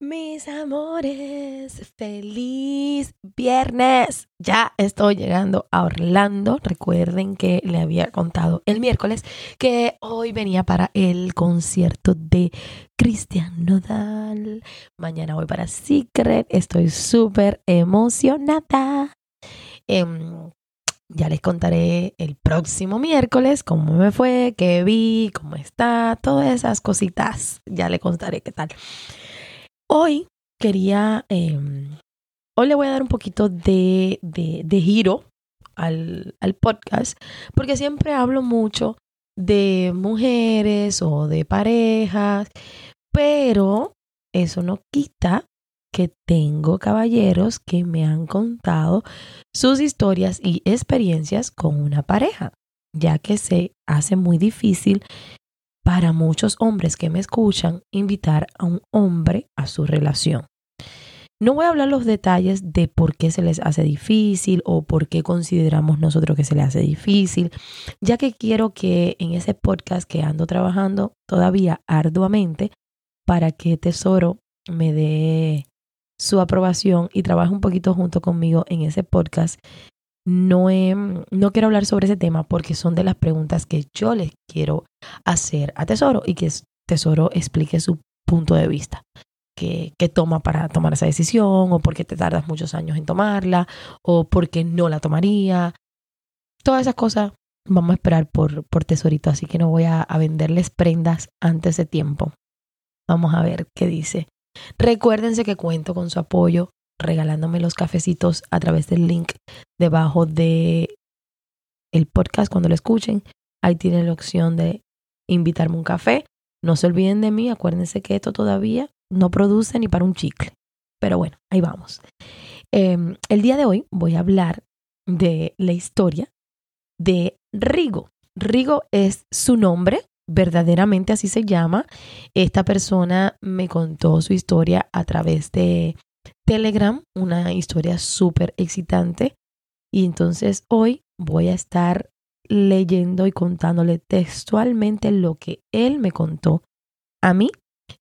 Mis amores, feliz viernes. Ya estoy llegando a Orlando. Recuerden que le había contado el miércoles que hoy venía para el concierto de Cristian Nodal. Mañana voy para Secret. Estoy súper emocionada. Em, ya les contaré el próximo miércoles cómo me fue, qué vi, cómo está, todas esas cositas. Ya les contaré qué tal. Hoy quería, em, hoy le voy a dar un poquito de, de, giro al, al podcast, porque siempre hablo mucho de mujeres o de parejas, pero eso no quita que tengo caballeros que me han contado sus historias y experiencias con una pareja, ya que se hace muy difícil para muchos hombres que me escuchan invitar a un hombre a su relación. No voy a hablar los detalles de por qué se les hace difícil o por qué consideramos nosotros que se les hace difícil, ya que quiero que en ese podcast que ando trabajando todavía arduamente para que Tesoro me dé su aprobación y trabaje un poquito junto conmigo en ese podcast, no, no quiero hablar sobre ese tema porque son de las preguntas que yo les quiero hacer a Tesoro y que Tesoro explique su punto de vista. Que, que, toma para tomar esa decisión o por qué te tardas muchos años en tomarla o por qué no la tomaría. Todas esas cosas vamos a esperar por, por Tesorito, así que no voy a, a venderles prendas antes de tiempo. Vamos a ver qué dice. Recuérdense que cuento con su apoyo regalándome los cafecitos a través del link debajo de el podcast cuando lo escuchen. Ahí tienen la opción de invitarme un café. No se olviden de mí, acuérdense que esto todavía no produce ni para un chicle. Pero bueno, ahí vamos. Em, el día de hoy voy a hablar de la historia de Rigo. Rigo es su nombre, verdaderamente así se llama. Esta persona me contó su historia a través de Telegram, una historia súper excitante. Y entonces hoy voy a estar leyendo y contándole textualmente lo que él me contó a mí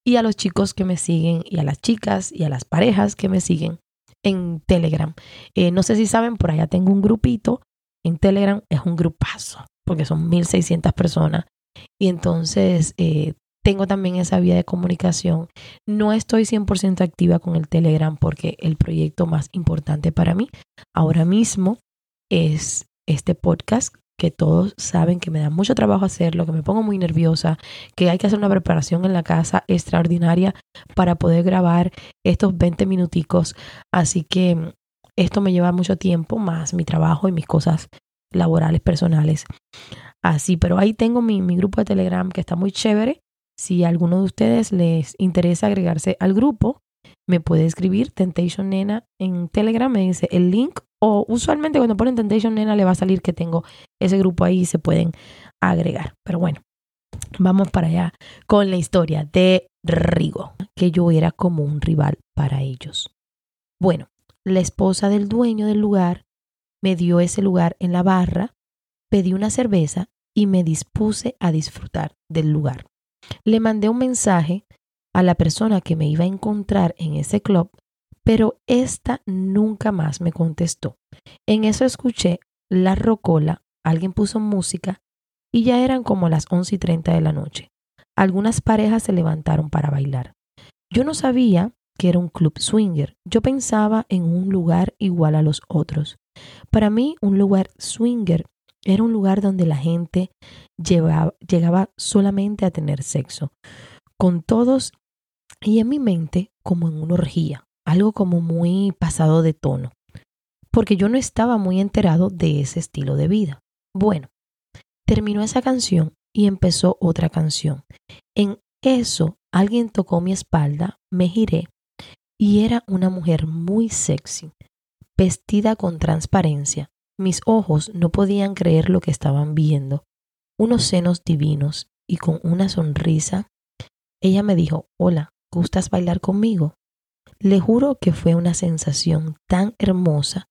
y a los chicos que me siguen y a las chicas y a las parejas que me siguen en Telegram. Eh, no sé si saben, por allá tengo un grupito en Telegram, es un grupazo, porque son 1600 personas. Y entonces eh, tengo también esa vía de comunicación. No estoy 100% activa con el Telegram porque el proyecto más importante para mí ahora mismo es este podcast que todos saben que me da mucho trabajo hacerlo, que me pongo muy nerviosa, que hay que hacer una preparación en la casa extraordinaria para poder grabar estos 20 minuticos. Así que esto me lleva mucho tiempo, más mi trabajo y mis cosas laborales, personales. Así, pero ahí tengo mi, mi grupo de Telegram que está muy chévere. Si a alguno de ustedes les interesa agregarse al grupo, me puede escribir Temptation Nena en Telegram, me dice el link o usualmente cuando ponen Temptation Nena le va a salir que tengo ese grupo ahí y se pueden agregar. Pero bueno, vamos para allá con la historia de Rigo, que yo era como un rival para ellos. Bueno, la esposa del dueño del lugar me dio ese lugar en la barra, pedí una cerveza y me dispuse a disfrutar del lugar. Le mandé un mensaje a la persona que me iba a encontrar en ese club, pero esta nunca más me contestó. En eso escuché la rocola, alguien puso música y ya eran como las once y treinta de la noche. Algunas parejas se levantaron para bailar. Yo no sabía que era un club swinger. Yo pensaba en un lugar igual a los otros. Para mí, un lugar swinger era un lugar donde la gente llegaba solamente a tener sexo, con todos y en mi mente como en una orgía, algo como muy pasado de tono, porque yo no estaba muy enterado de ese estilo de vida. Bueno, terminó esa canción y empezó otra canción. En eso alguien tocó mi espalda, me giré y era una mujer muy sexy, vestida con transparencia. Mis ojos no podían creer lo que estaban viendo. Unos senos divinos y con una sonrisa. Ella me dijo, hola, ¿gustas bailar conmigo? Le juro que fue una sensación tan hermosa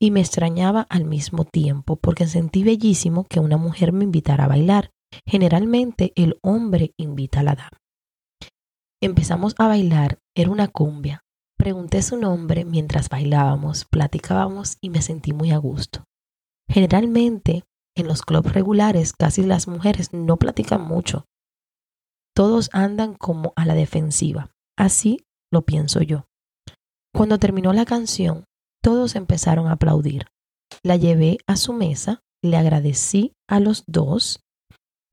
y me extrañaba al mismo tiempo porque sentí bellísimo que una mujer me invitara a bailar. Generalmente el hombre invita a la dama. Empezamos a bailar, era una cumbia. Pregunté su nombre mientras bailábamos, platicábamos y me sentí muy a gusto. Generalmente en los clubs regulares casi las mujeres no platican mucho. Todos andan como a la defensiva. Así lo pienso yo. Cuando terminó la canción, todos empezaron a aplaudir. La llevé a su mesa, le agradecí a los dos,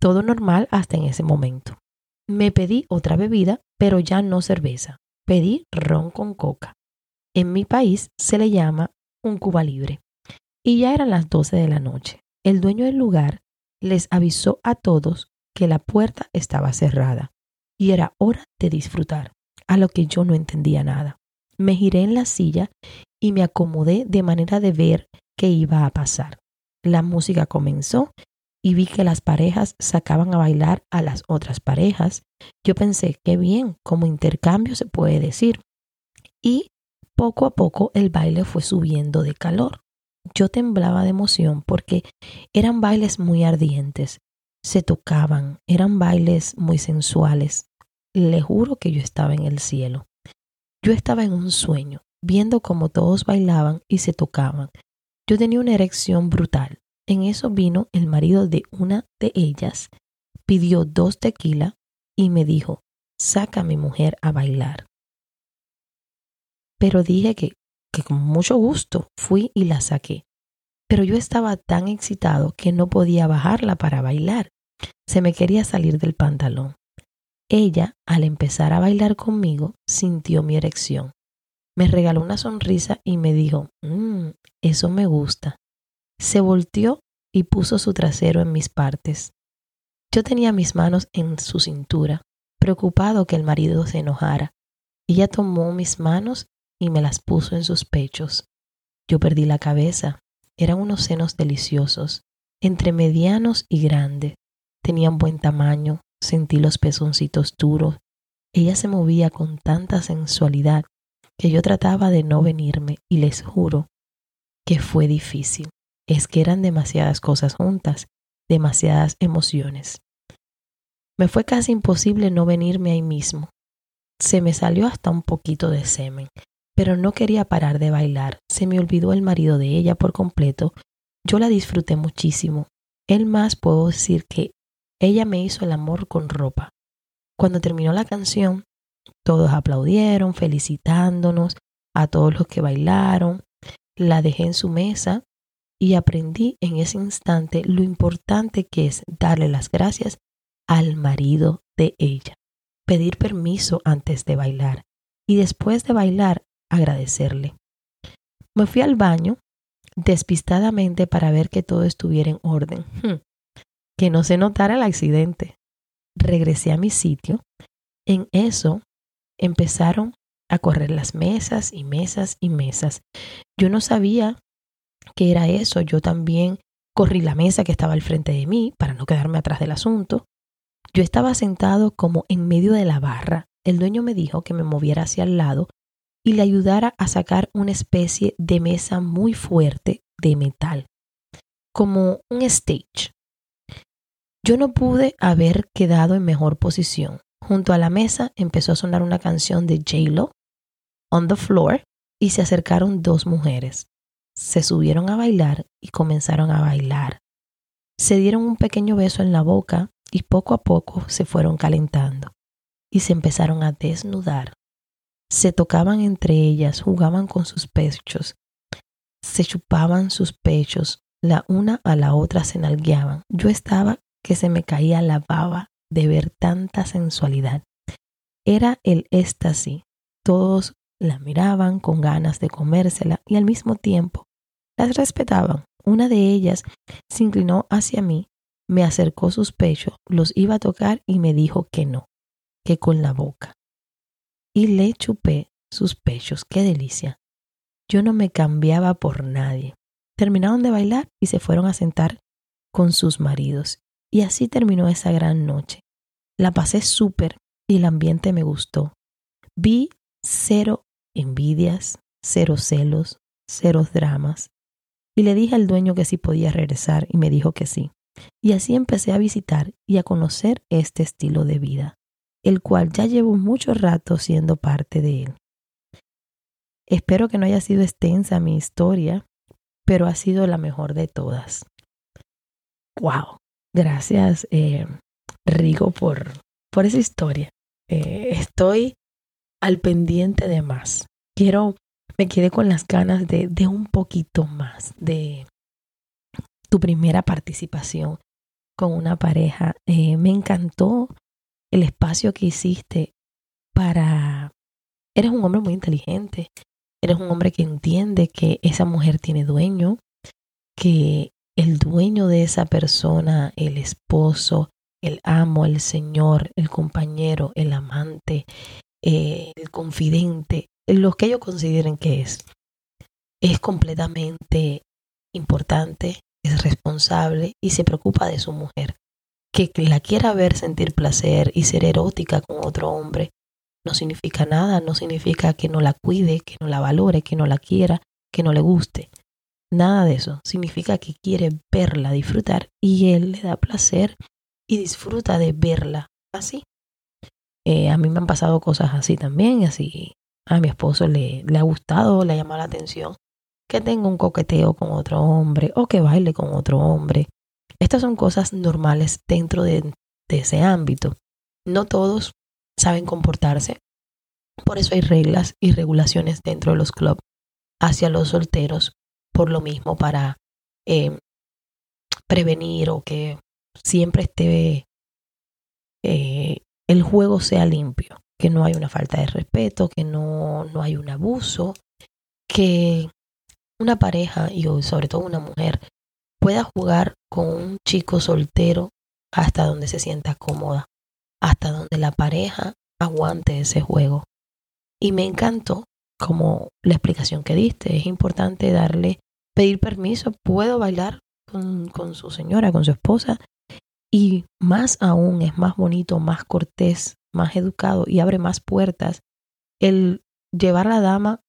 todo normal hasta en ese momento. Me pedí otra bebida, pero ya no cerveza. Pedí ron con coca. En mi país se le llama un Cuba libre. Y ya eran las 12 de la noche. El dueño del lugar les avisó a todos que la puerta estaba cerrada y era hora de disfrutar, a lo que yo no entendía nada. Me giré en la silla y me acomodé de manera de ver qué iba a pasar. La música comenzó y vi que las parejas sacaban a bailar a las otras parejas. Yo pensé, qué bien, como intercambio se puede decir. Y poco a poco el baile fue subiendo de calor. Yo temblaba de emoción porque eran bailes muy ardientes, se tocaban, eran bailes muy sensuales. Le juro que yo estaba en el cielo. Yo estaba en un sueño, viendo cómo todos bailaban y se tocaban. Yo tenía una erección brutal. En eso vino el marido de una de ellas, pidió dos tequila y me dijo, saca a mi mujer a bailar. Pero dije que, que con mucho gusto fui y la saqué. Pero yo estaba tan excitado que no podía bajarla para bailar. Se me quería salir del pantalón. Ella, al empezar a bailar conmigo, sintió mi erección. Me regaló una sonrisa y me dijo, mmm, eso me gusta. Se volteó y puso su trasero en mis partes. Yo tenía mis manos en su cintura, preocupado que el marido se enojara. Ella tomó mis manos y me las puso en sus pechos. Yo perdí la cabeza. Eran unos senos deliciosos, entre medianos y grandes. Tenían buen tamaño, Sentí los pezoncitos duros. Ella se movía con tanta sensualidad que yo trataba de no venirme y les juro que fue difícil. Es que eran demasiadas cosas juntas, demasiadas emociones. Me fue casi imposible no venirme ahí mismo. Se me salió hasta un poquito de semen, pero no quería parar de bailar. Se me olvidó el marido de ella por completo. Yo la disfruté muchísimo. El más puedo decir que ella me hizo el amor con ropa. Cuando terminó la canción, todos aplaudieron, felicitándonos a todos los que bailaron. La dejé en su mesa y aprendí en ese instante lo importante que es darle las gracias al marido de ella, pedir permiso antes de bailar y después de bailar agradecerle. Me fui al baño despistadamente para ver que todo estuviera en orden. Hmm que no se notara el accidente. Regresé a mi sitio. En eso empezaron a correr las mesas y mesas y mesas. Yo no sabía que era eso. Yo también corrí la mesa que estaba al frente de mí para no quedarme atrás del asunto. Yo estaba sentado como en medio de la barra. El dueño me dijo que me moviera hacia el lado y le ayudara a sacar una especie de mesa muy fuerte de metal, como un stage. Yo no pude haber quedado en mejor posición. Junto a la mesa empezó a sonar una canción de J-Lo, On the Floor, y se acercaron dos mujeres. Se subieron a bailar y comenzaron a bailar. Se dieron un pequeño beso en la boca y poco a poco se fueron calentando y se empezaron a desnudar. Se tocaban entre ellas, jugaban con sus pechos, se chupaban sus pechos, la una a la otra se nalgueaban. Yo estaba que se me caía la baba de ver tanta sensualidad. Era el éxtasis. Todos la miraban con ganas de comérsela y al mismo tiempo las respetaban. Una de ellas se inclinó hacia mí, me acercó sus pechos, los iba a tocar y me dijo que no, que con la boca. Y le chupé sus pechos. ¡Qué delicia! Yo no me cambiaba por nadie. Terminaron de bailar y se fueron a sentar con sus maridos. Y así terminó esa gran noche. La pasé súper y el ambiente me gustó. Vi cero envidias, cero celos, cero dramas. Y le dije al dueño que si podía regresar y me dijo que sí. Y así empecé a visitar y a conocer este estilo de vida, el cual ya llevo mucho rato siendo parte de él. Espero que no haya sido extensa mi historia, pero ha sido la mejor de todas. ¡Wow! Gracias, eh, Rigo, por, por esa historia. Eh, estoy al pendiente de más. Quiero, me quedé con las ganas de, un poquito más, de tu primera participación con una pareja. Eh, me encantó el espacio que hiciste para... Eres un hombre muy inteligente, eres un hombre que entiende que esa mujer tiene dueño, que el dueño de esa persona, el esposo, el amo, el señor, el compañero, el amante, eh, el confidente, lo que ellos consideren que es, es completamente importante, es responsable y se preocupa de su mujer. Que la quiera ver sentir placer y ser erótica con otro hombre no significa nada, no significa que no la cuide, que no la valore, que no la quiera, que no le guste. Nada de eso. Significa que quiere verla, disfrutar y él le da placer y disfruta de verla así. Eh, a mí me han pasado cosas así también, así a mi esposo le, le ha gustado, le ha llamado la atención que tenga un coqueteo con otro hombre o que baile con otro hombre. Estas son cosas normales dentro de, ese ámbito. No todos saben comportarse. Por eso hay reglas y regulaciones dentro de los clubs hacia los solteros, por lo mismo para eh, prevenir o que siempre esté eh, el juego sea limpio, que no hay una falta de respeto, que no, no hay un abuso, que una pareja y sobre todo una mujer pueda jugar con un chico soltero hasta donde se sienta cómoda, hasta donde la pareja aguante ese juego. Y me encantó como la explicación que diste. Es importante darle, pedir permiso. Puedo bailar con, con su señora, con su esposa. Y más aún es más bonito, más cortés, más educado y abre más puertas el llevar a la dama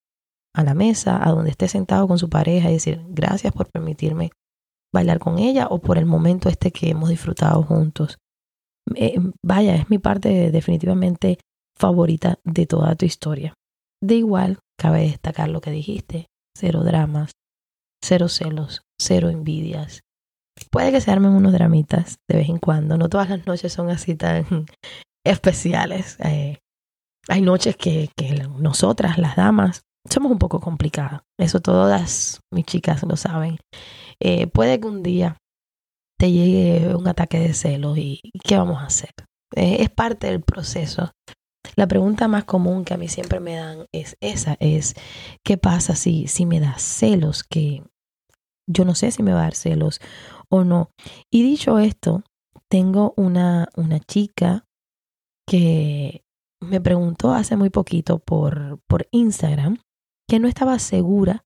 a la mesa, a donde esté sentado con su pareja y decir gracias por permitirme bailar con ella o por el momento este que hemos disfrutado juntos. Eh, vaya, es mi parte definitivamente favorita de toda tu historia. De igual, cabe destacar lo que dijiste, cero dramas, cero celos, cero envidias. Puede que se armen unos dramitas de vez en cuando, no todas las noches son así tan especiales. Eh, hay noches que, que nosotras, las damas, somos un poco complicadas. Eso todas mis chicas lo saben. Eh, puede que un día te llegue un ataque de celos y ¿qué vamos a hacer? Eh, es parte del proceso. La pregunta más común que a mí siempre me dan es esa, es ¿qué pasa si, si me da celos? Que yo no sé si me va a dar celos o no. Y dicho esto, tengo una, una chica que me preguntó hace muy poquito por, por Instagram que no estaba segura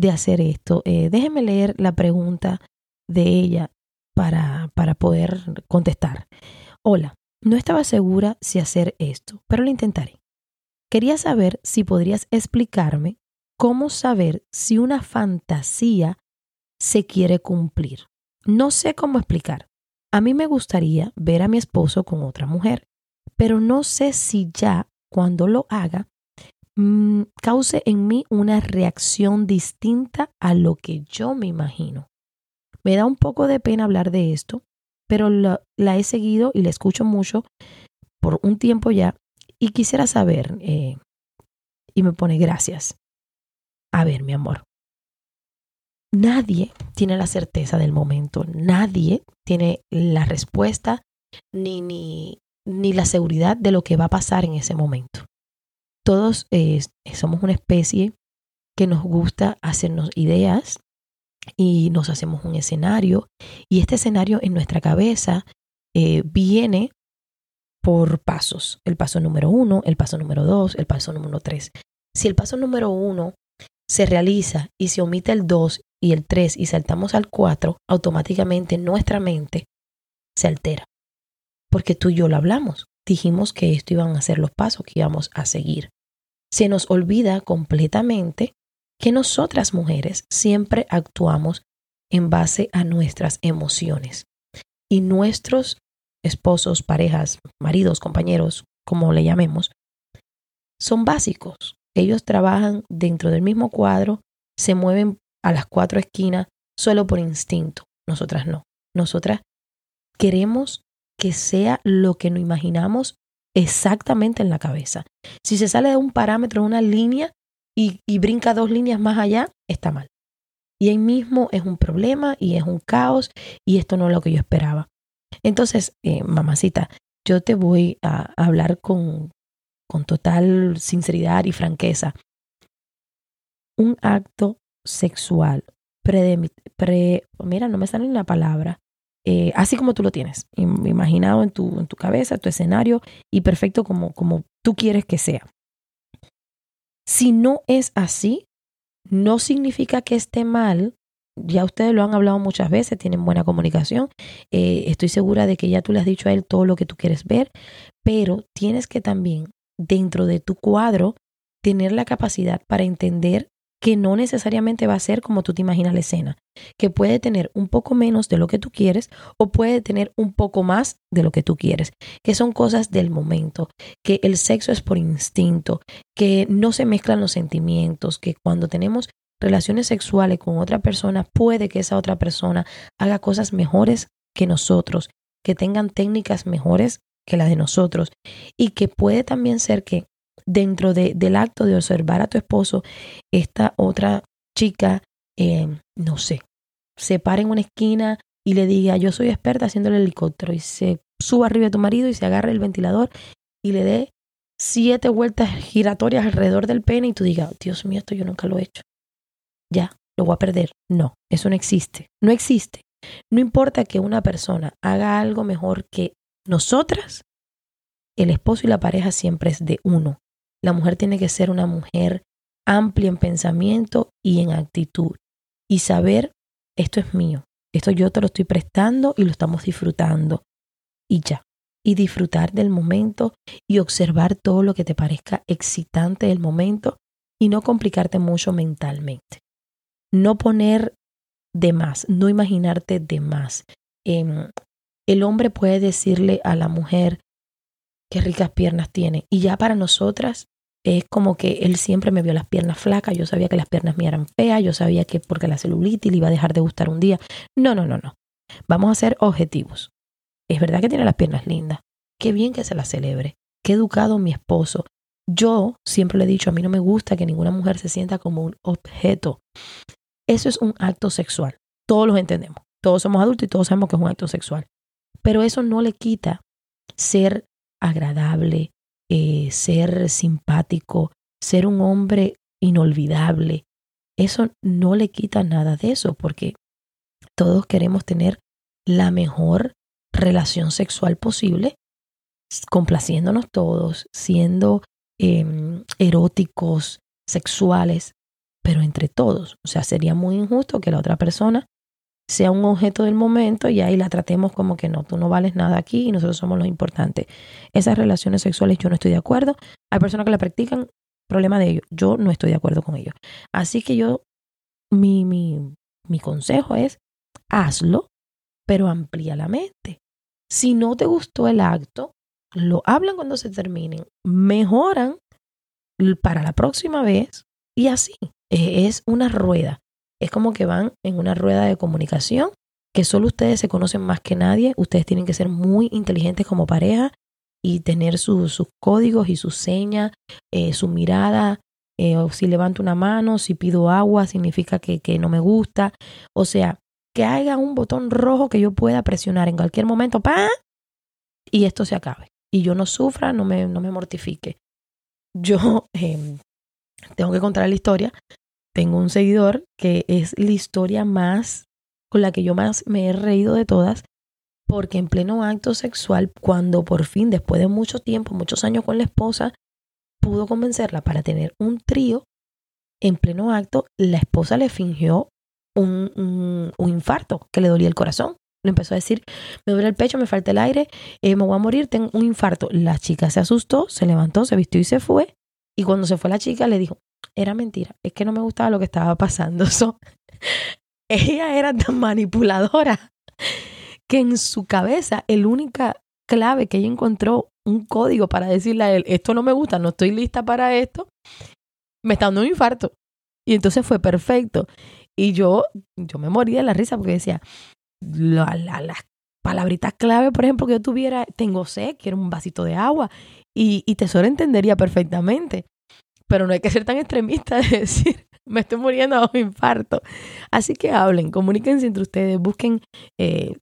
de hacer esto. Eh, déjenme leer la pregunta de ella para, para poder contestar. Hola, no estaba segura si hacer esto, pero lo intentaré. Quería saber si podrías explicarme cómo saber si una fantasía se quiere cumplir. No sé cómo explicar. A mí me gustaría ver a mi esposo con otra mujer, pero no sé si ya cuando lo haga Mm, cause en mí una reacción distinta a lo que yo me imagino. Me da un poco de pena hablar de esto, pero la, he seguido y la escucho mucho por un tiempo ya y quisiera saber, eh, y me pone gracias. A ver, mi amor, nadie tiene la certeza del momento, nadie tiene la respuesta ni, ni, ni la seguridad de lo que va a pasar en ese momento. Todos eh, somos una especie que nos gusta hacernos ideas y nos hacemos un escenario y este escenario en nuestra cabeza eh, viene por pasos. El paso número uno, el paso número dos, el paso número tres. Si el paso número uno se realiza y se omite el dos y el tres y saltamos al cuatro, automáticamente nuestra mente se altera. Porque tú y yo lo hablamos. Dijimos que esto iban a ser los pasos que íbamos a seguir. Se nos olvida completamente que nosotras mujeres siempre actuamos en base a nuestras emociones. Y nuestros esposos, parejas, maridos, compañeros, como le llamemos, son básicos. Ellos trabajan dentro del mismo cuadro, se mueven a las cuatro esquinas solo por instinto. Nosotras no. Nosotras queremos que sea lo que nos imaginamos exactamente en la cabeza. Si se sale de un parámetro, de una línea y, brinca dos líneas más allá, está mal. Y ahí mismo es un problema y es un caos y esto no es lo que yo esperaba. Entonces, eh, mamacita, yo te voy a hablar con, con total sinceridad y franqueza. Un acto sexual pre, pre mira, no me sale la palabra, eh, así como tú lo tienes, imaginado en tu, en tu cabeza, tu escenario y perfecto como, como tú quieres que sea. Si no es así, no significa que esté mal. Ya ustedes lo han hablado muchas veces, tienen buena comunicación. Eh, estoy segura de que ya tú le has dicho a él todo lo que tú quieres ver, pero tienes que también, dentro de tu cuadro, tener la capacidad para entender que no necesariamente va a ser como tú te imaginas la escena, que puede tener un poco menos de lo que tú quieres o puede tener un poco más de lo que tú quieres, que son cosas del momento, que el sexo es por instinto, que no se mezclan los sentimientos, que cuando tenemos relaciones sexuales con otra persona, puede que esa otra persona haga cosas mejores que nosotros, que tengan técnicas mejores que las de nosotros y que puede también ser que dentro de, del acto de observar a tu esposo, esta otra chica, eh, no sé, se para en una esquina y le diga, yo soy experta haciendo el helicóptero y se suba arriba de tu marido y se agarre el ventilador y le dé siete vueltas giratorias alrededor del pene y tú digas, Dios mío, esto yo nunca lo he hecho. Ya, lo voy a perder. No, eso no existe. No existe. No importa que una persona haga algo mejor que nosotras, el esposo y la pareja siempre es de uno. La mujer tiene que ser una mujer amplia en pensamiento y en actitud y saber, esto es mío, esto yo te lo estoy prestando y lo estamos disfrutando y ya. Y disfrutar del momento y observar todo lo que te parezca excitante del momento y no complicarte mucho mentalmente. No poner de más, no imaginarte de más. Em, el hombre puede decirle a la mujer qué ricas piernas tiene y ya para nosotras es como que él siempre me vio las piernas flacas, yo sabía que las piernas mías eran feas, yo sabía que porque la celulitis le iba a dejar de gustar un día. No, no, no, no. Vamos a ser objetivos. Es verdad que tiene las piernas lindas. Qué bien que se las celebre. Qué educado mi esposo. Yo siempre le he dicho, a mí no me gusta que ninguna mujer se sienta como un objeto. Eso es un acto sexual. Todos lo entendemos. Todos somos adultos y todos sabemos que es un acto sexual. Pero eso no le quita ser agradable, eh, ser simpático, ser un hombre inolvidable. Eso no le quita nada de eso porque todos queremos tener la mejor relación sexual posible, complaciéndonos todos, siendo em, eróticos, sexuales, pero entre todos. O sea, sería muy injusto que la otra persona sea un objeto del momento y ahí la tratemos como que no, tú no vales nada aquí y nosotros somos los importantes. Esas relaciones sexuales yo no estoy de acuerdo. Hay personas que la practican, problema de ellos. Yo no estoy de acuerdo con ellos. Así que yo, mi, mi, mi consejo es, hazlo, pero amplía la mente. Si no te gustó el acto, lo hablan cuando se terminen, mejoran para la próxima vez y así. Es una rueda. Es como que van en una rueda de comunicación que solo ustedes se conocen más que nadie. Ustedes tienen que ser muy inteligentes como pareja y tener sus códigos y sus señas, eh, su mirada. Eh, si levanto una mano, si pido agua, significa que, que no me gusta. O sea, que haya un botón rojo que yo pueda presionar en cualquier momento, ¡pa! Y esto se acabe. Y yo no sufra, no me, no me mortifique. Yo em, tengo que contar la historia tengo un seguidor que es la historia más con la que yo más me he reído de todas, porque en pleno acto sexual, cuando por fin, después de mucho tiempo, muchos años con la esposa, pudo convencerla para tener un trío, en pleno acto, la esposa le fingió un, infarto, que le dolía el corazón. Le empezó a decir, me duele el pecho, me falta el aire, eh, me voy a morir, tengo un infarto. La chica se asustó, se levantó, se vistió y se fue. Y cuando se fue la chica le dijo, era mentira, es que no me gustaba lo que estaba pasando. ella era tan manipuladora que en su cabeza el única clave que ella encontró, un código para decirle a él, esto no me gusta, no estoy lista para esto, me está dando un infarto. Y entonces fue perfecto. Y yo, yo me moría de la risa porque decía, las palabritas clave, por ejemplo, que yo tuviera, tengo sed, quiero un vasito de agua. Y, y Tesoro entendería perfectamente. Pero no hay que ser tan extremista de decir, me estoy muriendo de un infarto. Así que hablen, comuníquense entre ustedes, busquen eh,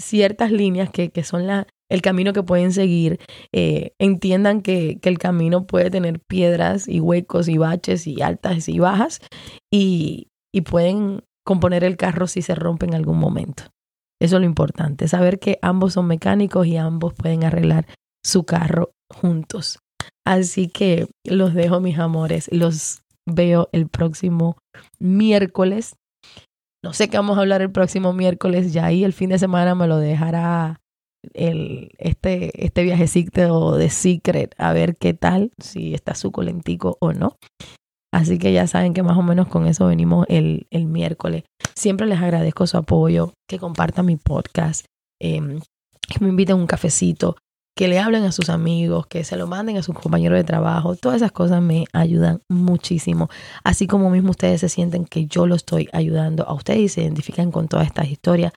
ciertas líneas que, que son la, el camino que pueden seguir. Eh, entiendan que, que, el camino puede tener piedras y huecos y baches y altas y bajas. Y, y pueden componer el carro si se rompe en algún momento. Eso es lo importante, saber que ambos son mecánicos y ambos pueden arreglar su carro juntos. Así que los dejo, mis amores. Los veo el próximo miércoles. No sé qué vamos a hablar el próximo miércoles. Ya ahí el fin de semana me lo dejará el, este, este viajecito de Secret a ver qué tal, si está suculentico o no. Así que ya saben que más o menos con eso venimos el, el miércoles. Siempre les agradezco su apoyo, que compartan mi podcast, em, que me inviten un cafecito, que le hablen a sus amigos, que se lo manden a sus compañeros de trabajo. Todas esas cosas me ayudan muchísimo. Así como mismo ustedes se sienten que yo lo estoy ayudando a ustedes y se identifican con todas estas historias,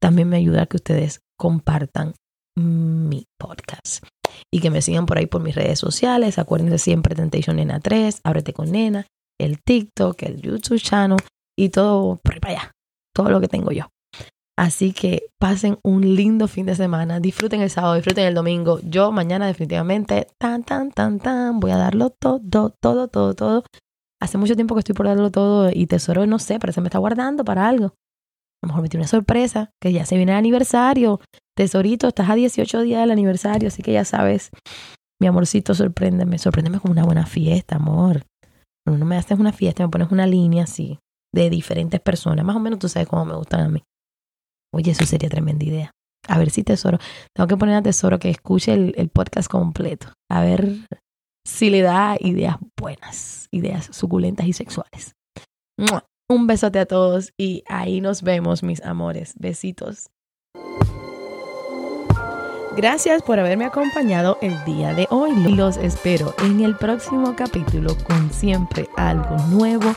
también me ayuda a que ustedes compartan mi podcast y que me sigan por ahí por mis redes sociales. Acuérdense siempre Temptation Nena 3, Ábrete con Nena, el TikTok, el YouTube channel y todo por ahí para allá. Todo lo que tengo yo. Así que pasen un lindo fin de semana. Disfruten el sábado, disfruten el domingo. Yo mañana definitivamente, tan, tan, tan, tan, voy a darlo todo, todo, todo, todo. Hace mucho tiempo que estoy por darlo todo y tesoro, no sé, parece que me está guardando para algo. A lo mejor me tiene una sorpresa, que ya se viene el aniversario. Tesorito, estás a 18 días del aniversario, así que ya sabes, mi amorcito, sorpréndeme. Sorpréndeme con una buena fiesta, amor. No me haces una fiesta, me pones una línea así, de diferentes personas. Más o menos tú sabes cómo me gustan a mí. Oye, eso sería tremenda idea. A ver si Tesoro, tengo que poner a Tesoro que escuche el, podcast completo. A ver si le da ideas buenas, ideas suculentas y sexuales. Un besote a todos y ahí nos vemos, mis amores. Besitos. Gracias por haberme acompañado el día de hoy. Los espero en el próximo capítulo con siempre algo nuevo